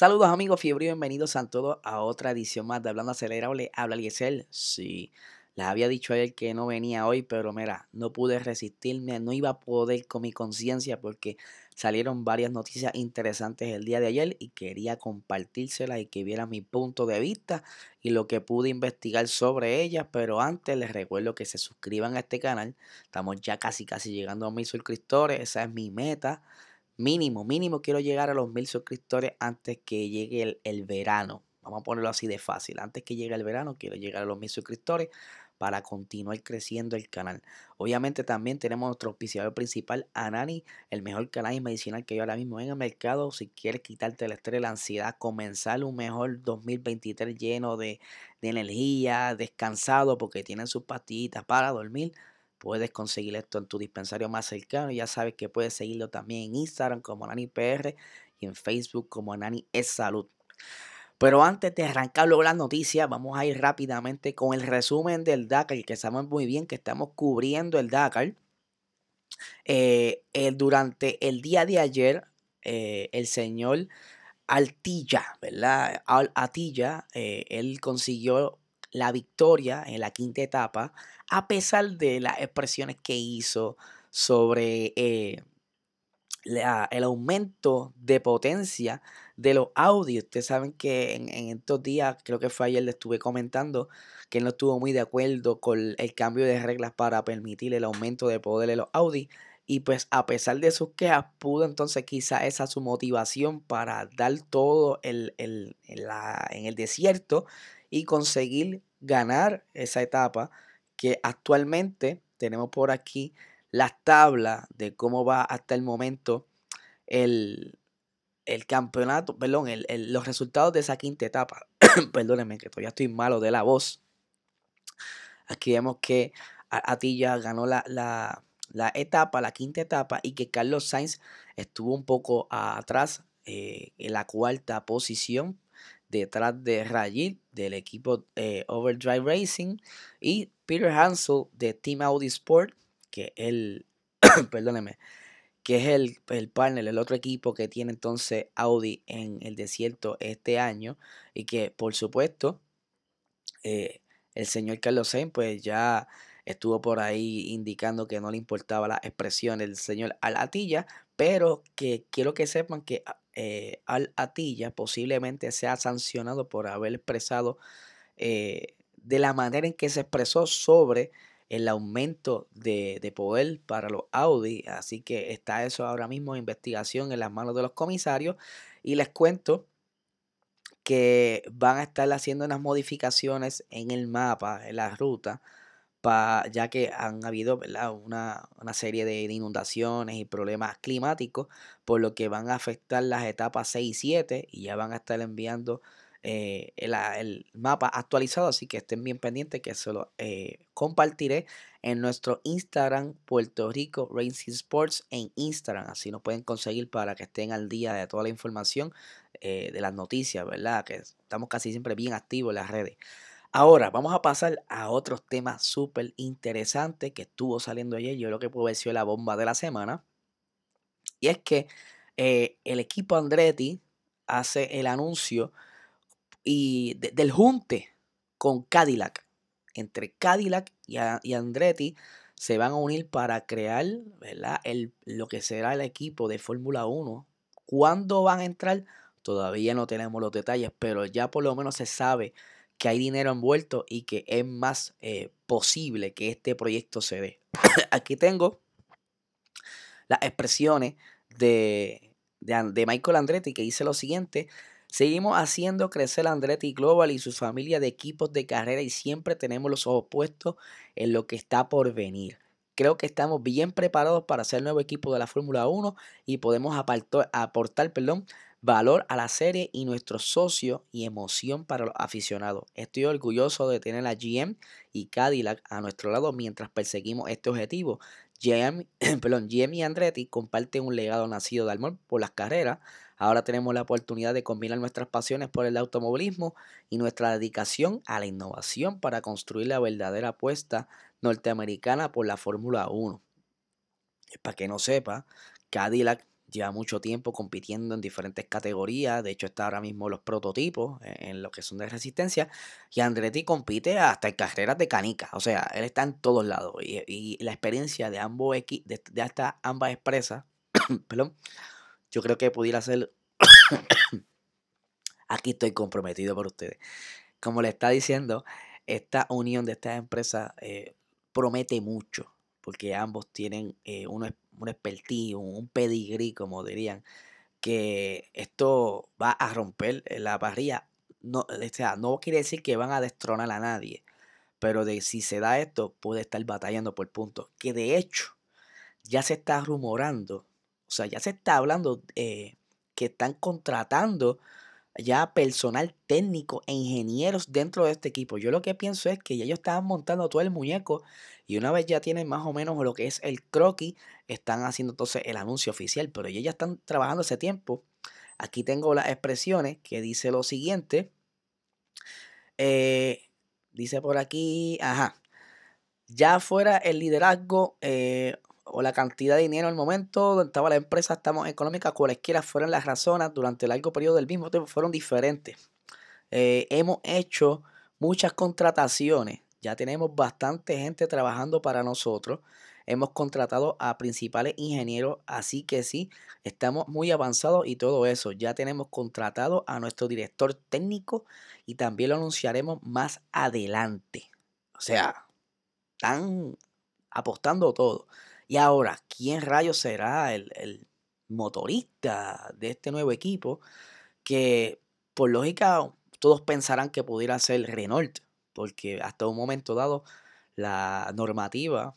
Saludos amigos fiebre y bienvenidos a todos a otra edición más de Hablando Acelerable. Habla Eliezer. Sí, les había dicho a él que no venía hoy, pero mira, no pude resistirme, no iba a poder con mi conciencia porque salieron varias noticias interesantes el día de ayer y quería compartírselas y que vieran mi punto de vista y lo que pude investigar sobre ellas. Pero antes les recuerdo que se suscriban a este canal. Estamos ya casi casi llegando a mil suscriptores, esa es mi meta mínimo, mínimo quiero llegar a los mil suscriptores antes que llegue el, verano. Vamos a ponerlo así de fácil. Antes que llegue el verano, quiero llegar a los mil suscriptores para continuar creciendo el canal. Obviamente también tenemos nuestro auspiciador principal, Anani, el mejor canal medicinal que hay ahora mismo en el mercado. Si quieres quitarte el estrés, la ansiedad, comenzar un mejor 2023 lleno de, de energía, descansado, porque tienen sus pastillitas para dormir Puedes conseguir esto en tu dispensario más cercano. Ya sabes que puedes seguirlo también en Instagram como NaniPR y en Facebook como Nani es Salud. Pero antes de arrancar luego las noticias, vamos a ir rápidamente con el resumen del Dakar, que sabemos muy bien que estamos cubriendo el Dakar. Eh, durante el día de ayer, eh, el señor Altilla, ¿verdad? Altilla, eh, él consiguió la victoria en la quinta etapa, a pesar de las expresiones que hizo sobre eh, el aumento de potencia de los audios. Ustedes saben que en, estos días, creo que fue ayer, le estuve comentando que él no estuvo muy de acuerdo con el cambio de reglas para permitir el aumento de poder de los audios. Y pues a pesar de sus quejas, pudo entonces quizá esa su motivación para dar todo el, en el desierto y conseguir ganar esa etapa que actualmente tenemos por aquí las tablas de cómo va hasta el momento el, campeonato, perdón, los resultados de esa quinta etapa. Perdónenme que todavía estoy malo de la voz. Aquí vemos que Atilla ganó la, la, etapa, la quinta etapa, y que Carlos Sainz estuvo un poco atrás eh, en la cuarta posición detrás de Rajit del equipo eh, Overdrive Racing y Peter Hansel de Team Audi Sport, que el, perdóneme, que es el, el partner, el otro equipo que tiene entonces Audi en el desierto este año y que por supuesto eh, el señor Carlos Sainz pues ya estuvo por ahí indicando que no le importaba la expresión del señor Alatilla, pero que quiero que sepan que eh, Al Atilla posiblemente sea sancionado por haber expresado eh, de la manera en que se expresó sobre el aumento de, poder para los Audi. Así que está eso ahora mismo en investigación en las manos de los comisarios. Y les cuento que van a estar haciendo unas modificaciones en el mapa, en la ruta, ya que han habido Una, serie de, inundaciones y problemas climáticos, por lo que van a afectar las etapas 6 y 7 y ya van a estar enviando eh, el, mapa actualizado, así que estén bien pendientes que se lo eh, compartiré en nuestro Instagram Puerto Rico Racing Sports en Instagram, así nos pueden conseguir para que estén al día de toda la información eh, de las noticias, ¿verdad? Que estamos casi siempre bien activos en las redes. Ahora, vamos a pasar a otros temas súper interesantes que estuvo saliendo ayer. Yo lo que puedo decir la bomba de la semana. Y es que eh, el equipo Andretti hace el anuncio y del junte con Cadillac. Entre Cadillac y, Andretti se van a unir para crear ¿verdad? El, lo que será el equipo de Fórmula 1. ¿Cuándo van a entrar? Todavía no tenemos los detalles, pero ya por lo menos se sabe que hay dinero envuelto y que es más eh, posible que este proyecto se dé. Aquí tengo las expresiones de, de, Michael Andretti que dice lo siguiente. Seguimos haciendo crecer Andretti Global y su familia de equipos de carrera y siempre tenemos los ojos puestos en lo que está por venir. Creo que estamos bien preparados para ser nuevo equipo de la Fórmula 1 y podemos aportar, aportar perdón, valor a la serie y nuestro socio y emoción para los aficionados. Estoy orgulloso de tener a GM y Cadillac a nuestro lado mientras perseguimos este objetivo. GM, perdón, GM y Andretti comparten un legado nacido de amor por las carreras. Ahora tenemos la oportunidad de combinar nuestras pasiones por el automovilismo y nuestra dedicación a la innovación para construir la verdadera apuesta norteamericana por la Fórmula 1. Para que no sepa, Cadillac lleva mucho tiempo compitiendo en diferentes categorías. De hecho, está ahora mismo los prototipos en lo que son de resistencia. Y Andretti compite hasta en carreras de canica. O sea, él está en todos lados. Y, la experiencia de ambos de, de hasta ambas empresas, perdón, yo creo que pudiera ser. Aquí estoy comprometido por ustedes. Como le está diciendo, esta unión de estas empresas eh, promete mucho. Porque ambos tienen eh, una un expertise, un pedigrí, como dirían, que esto va a romper la parrilla. No, o sea, no quiere decir que van a destronar a nadie, pero de si se da esto, puede estar batallando por puntos. Que de hecho, ya se está rumorando, o sea, ya se está hablando eh, que están contratando ya personal técnico e ingenieros dentro de este equipo. Yo lo que pienso es que ya ellos estaban montando todo el muñeco y una vez ya tienen más o menos lo que es el croquis, están haciendo entonces el anuncio oficial, pero ellos ya están trabajando ese tiempo. Aquí tengo las expresiones que dice lo siguiente. Eh, dice por aquí, ajá, ya fuera el liderazgo eh, o la cantidad de dinero en el momento donde estaba la empresa, estamos económica, cualesquiera fueran las razones, durante el largo periodo del mismo tiempo fueron diferentes. Eh, hemos hecho muchas contrataciones, ya tenemos bastante gente trabajando para nosotros. Hemos contratado a principales ingenieros, así que sí, estamos muy avanzados y todo eso. Ya tenemos contratado a nuestro director técnico y también lo anunciaremos más adelante. O sea, están apostando todo. Y ahora, ¿quién rayos será el, motorista de este nuevo equipo? Que por lógica todos pensarán que pudiera ser Renault, porque hasta un momento dado la normativa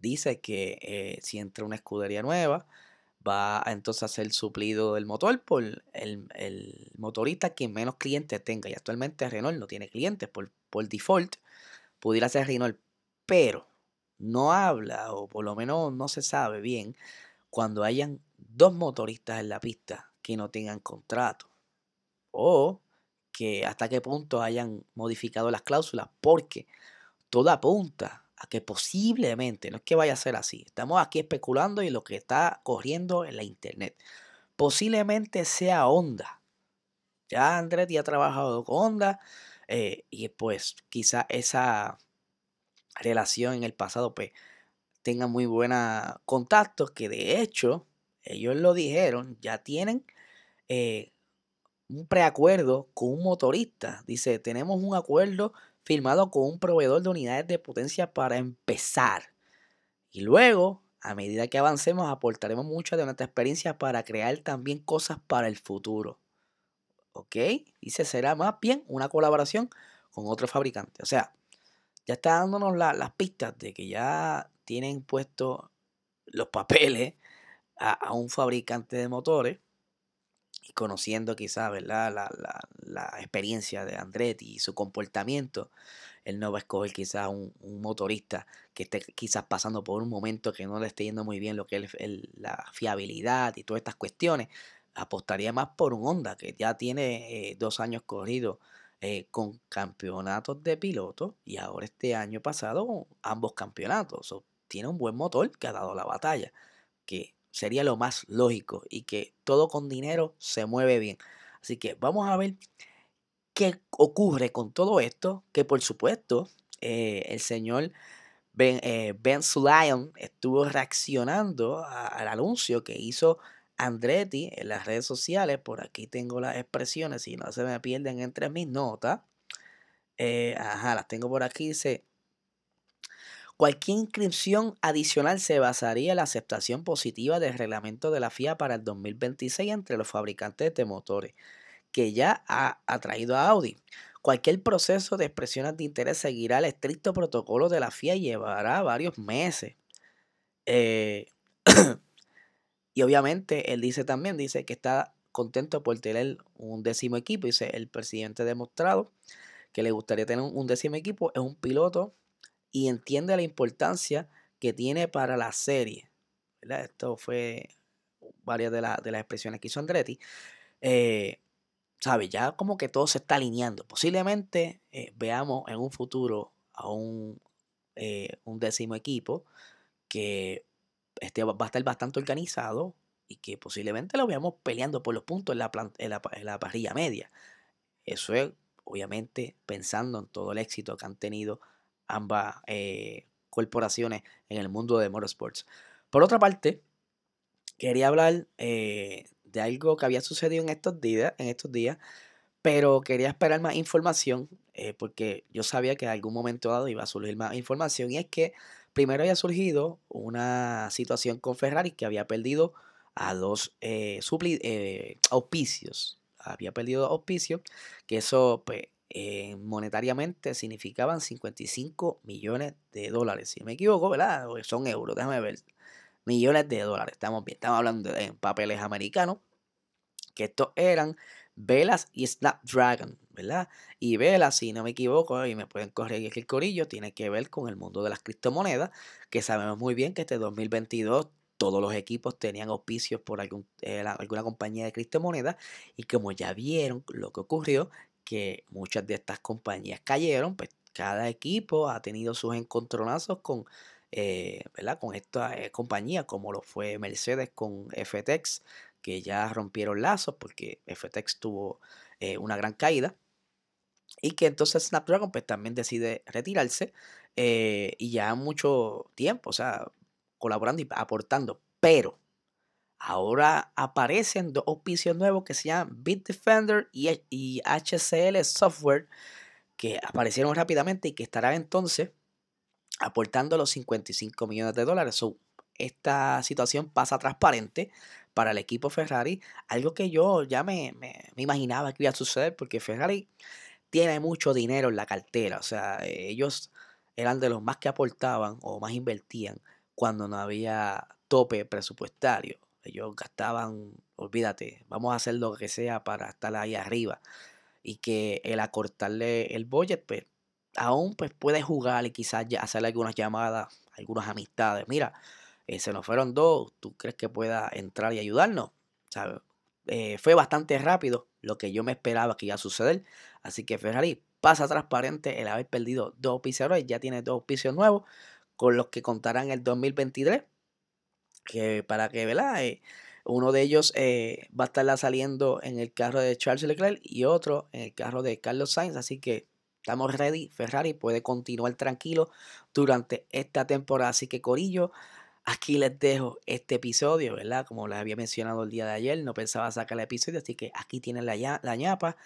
dice que eh, si entra una escudería nueva, va entonces a ser suplido del motor por el, el, motorista que menos clientes tenga. Y actualmente Renault no tiene clientes por, por default. Pudiera ser Renault, pero no habla, o por lo menos no se sabe bien, cuando hayan dos motoristas en la pista que no tengan contrato. O que hasta qué punto hayan modificado las cláusulas, porque todo apunta a que posiblemente, no es que vaya a ser así, estamos aquí especulando y lo que está corriendo en la internet, posiblemente sea Honda. Ya Andretti ha trabajado con Honda eh, y pues quizá esa relación en el pasado, pues tengan muy buenos contactos, que de hecho, ellos lo dijeron, ya tienen eh, un preacuerdo con un motorista. Dice, tenemos un acuerdo firmado con un proveedor de unidades de potencia para empezar. Y luego, a medida que avancemos, aportaremos mucha de nuestra experiencia para crear también cosas para el futuro. ¿Ok? Dice, será más bien una colaboración con otro fabricante. O sea, ya está dándonos las pistas de que ya tienen puesto los papeles a, un fabricante de motores y conociendo quizás ¿verdad? La, experiencia de Andretti y su comportamiento, él no va a escoger quizás un, motorista que esté quizás pasando por un momento que no le esté yendo muy bien lo que es la fiabilidad y todas estas cuestiones. Apostaría más por un Honda que ya tiene eh, dos años corridos eh, con campeonatos de piloto y ahora este año pasado ambos campeonatos. tiene un buen motor que ha dado la batalla, que sería lo más lógico y que todo con dinero se mueve bien. Así que vamos a ver qué ocurre con todo esto, que por supuesto eh, el señor Ben, eh, estuvo reaccionando al anuncio que hizo Andretti en las redes sociales. Por aquí tengo las expresiones, si no se me pierden entre mis notas. Eh, ajá, las tengo por aquí. Dice, cualquier inscripción adicional se basaría en la aceptación positiva del reglamento de la FIA para el 2026 entre los fabricantes de motores, que ya ha atraído a Audi. Cualquier proceso de expresiones de interés seguirá el estricto protocolo de la FIA y llevará varios meses. Eh, Y obviamente él dice también, dice que está contentos por tener un décimo equipo. Dice, el presidente ha demostrado que le gustaría tener un décimo equipo. Es un piloto y entiende la importancia que tiene para la serie. Esto fue varias de, de, las expresiones que hizo Andretti. Eh, ¿Sabe? Ya como que todo se está alineando. Posiblemente eh, veamos en un futuro a un, eh, un décimo equipo que este va a estar bastante organizado y que posiblemente lo veamos peleando por los puntos en la, en la, parrilla media. Eso es, obviamente, pensando en todo el éxito que han tenido ambas eh, corporaciones en el mundo de motorsports. Por otra parte, quería hablar eh, de algo que había sucedido en estos días, en estos días pero quería esperar más información eh, porque yo sabía que en algún momento dado iba a surgir más información y es que primero había surgido una situación con Ferrari que había perdido a dos eh, eh, auspicios. Había perdido auspicios, que eso pues, monetariamente significaban 55 millones de dólares. Si me equivoco, ¿verdad? Son euros, déjame ver. Millones de dólares. Estamos bien, estamos hablando de papeles americanos. Que estos eran Velas y Snapdragon, Y Velas, si no me equivoco, y me pueden corregir que el corillo, tiene que ver con el mundo de las criptomonedas, que sabemos muy bien que este 2022 todos los equipos tenían auspicios por algún, eh, alguna compañía de criptomonedas y como ya vieron lo que ocurrió, que muchas de estas compañías cayeron, pues cada equipo ha tenido sus encontronazos con, eh, ¿verdad? con esta eh, compañía, como lo fue Mercedes con FTX, que ya rompieron lazos porque FTX tuvo eh, una gran caída. Y que entonces Snapdragon pues también decide retirarse eh, y ya mucho tiempo, o sea, colaborando y aportando. Pero ahora aparecen dos auspicios nuevos que se llaman Bitdefender y, y HCL Software que aparecieron rápidamente y que estarán entonces aportando los 55 millones de dólares. esta situación pasa transparente para el equipo Ferrari, algo que yo ya me, imaginaba que iba a suceder, porque Ferrari tiene mucho dinero en la cartera, o sea, ellos eran de los más que aportaban o más invertían cuando no había tope presupuestario. Ellos gastaban, olvídate, vamos a hacer lo que sea para estar ahí arriba. Y que el acortarle el budget, pues aún pues puede jugar y quizás hacerle algunas llamadas, algunas amistades. Mira, eh, se nos fueron dos, ¿tú crees que pueda entrar y ayudarnos? Eh, fue bastante rápido lo que yo me esperaba que iba a suceder. Así que Ferrari pasa transparente el haber perdido dos auspiciadores, ya tiene dos auspicios nuevos con los que contarán el 2023. Que para que, ¿verdad? Eh, uno de ellos va a estar saliendo en el carro de Charles Leclerc y otro en el carro de Carlos Sainz. Así que estamos ready. Ferrari puede continuar tranquilo durante esta temporada. Así que Corillo, Aquí les dejo este episodio, ¿verdad? Como les había mencionado el día de ayer, no pensaba sacar el episodio, así que aquí tienen la, la ñapa.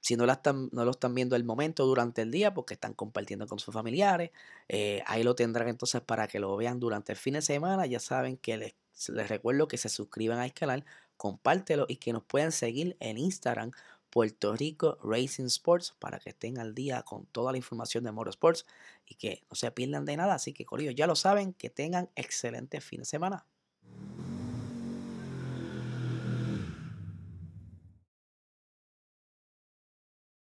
Si no, no lo están viendo el momento durante el día porque están compartiendo con sus familiares, eh, ahí lo tendrán entonces para que lo vean durante el fin de semana. Ya saben que les, les recuerdo que se suscriban al canal, compártelo y que nos puedan seguir en Instagram Puerto Rico Racing Sports para que estén al día con toda la información de Motorsports y que no se pierdan de nada. Así que, Corillo, ya lo saben, que tengan excelente fin de semana.